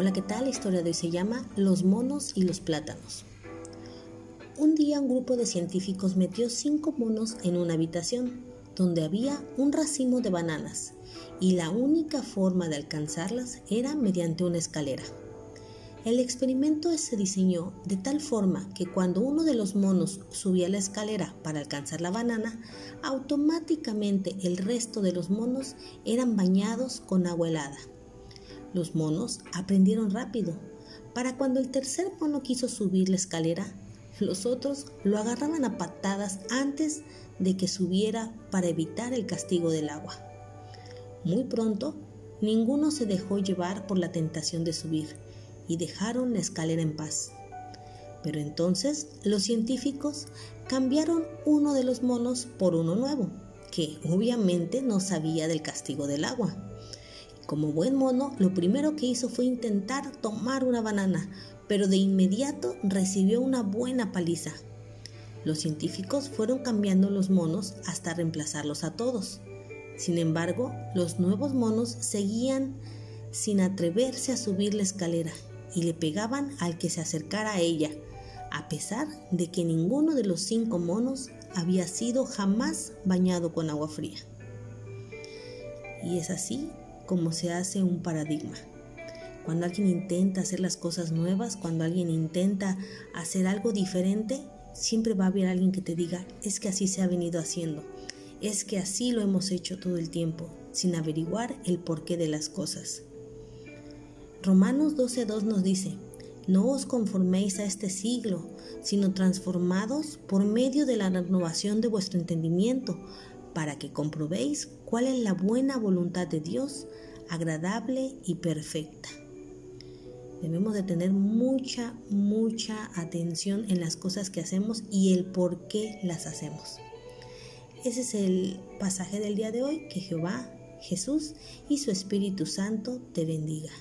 Hola, ¿qué tal? La historia de hoy se llama Los monos y los plátanos. Un día un grupo de científicos metió cinco monos en una habitación donde había un racimo de bananas y la única forma de alcanzarlas era mediante una escalera. El experimento se diseñó de tal forma que cuando uno de los monos subía la escalera para alcanzar la banana, automáticamente el resto de los monos eran bañados con agua helada. Los monos aprendieron rápido. Para cuando el tercer mono quiso subir la escalera, los otros lo agarraban a patadas antes de que subiera para evitar el castigo del agua. Muy pronto, ninguno se dejó llevar por la tentación de subir y dejaron la escalera en paz. Pero entonces los científicos cambiaron uno de los monos por uno nuevo, que obviamente no sabía del castigo del agua. Como buen mono, lo primero que hizo fue intentar tomar una banana, pero de inmediato recibió una buena paliza. Los científicos fueron cambiando los monos hasta reemplazarlos a todos. Sin embargo, los nuevos monos seguían sin atreverse a subir la escalera y le pegaban al que se acercara a ella, a pesar de que ninguno de los cinco monos había sido jamás bañado con agua fría. Y es así como se hace un paradigma. Cuando alguien intenta hacer las cosas nuevas, cuando alguien intenta hacer algo diferente, siempre va a haber alguien que te diga, es que así se ha venido haciendo, es que así lo hemos hecho todo el tiempo, sin averiguar el porqué de las cosas. Romanos 12.2 nos dice, no os conforméis a este siglo, sino transformados por medio de la renovación de vuestro entendimiento, para que comprobéis cuál es la buena voluntad de Dios, agradable y perfecta. Debemos de tener mucha, mucha atención en las cosas que hacemos y el por qué las hacemos. Ese es el pasaje del día de hoy. Que Jehová, Jesús y su Espíritu Santo te bendiga.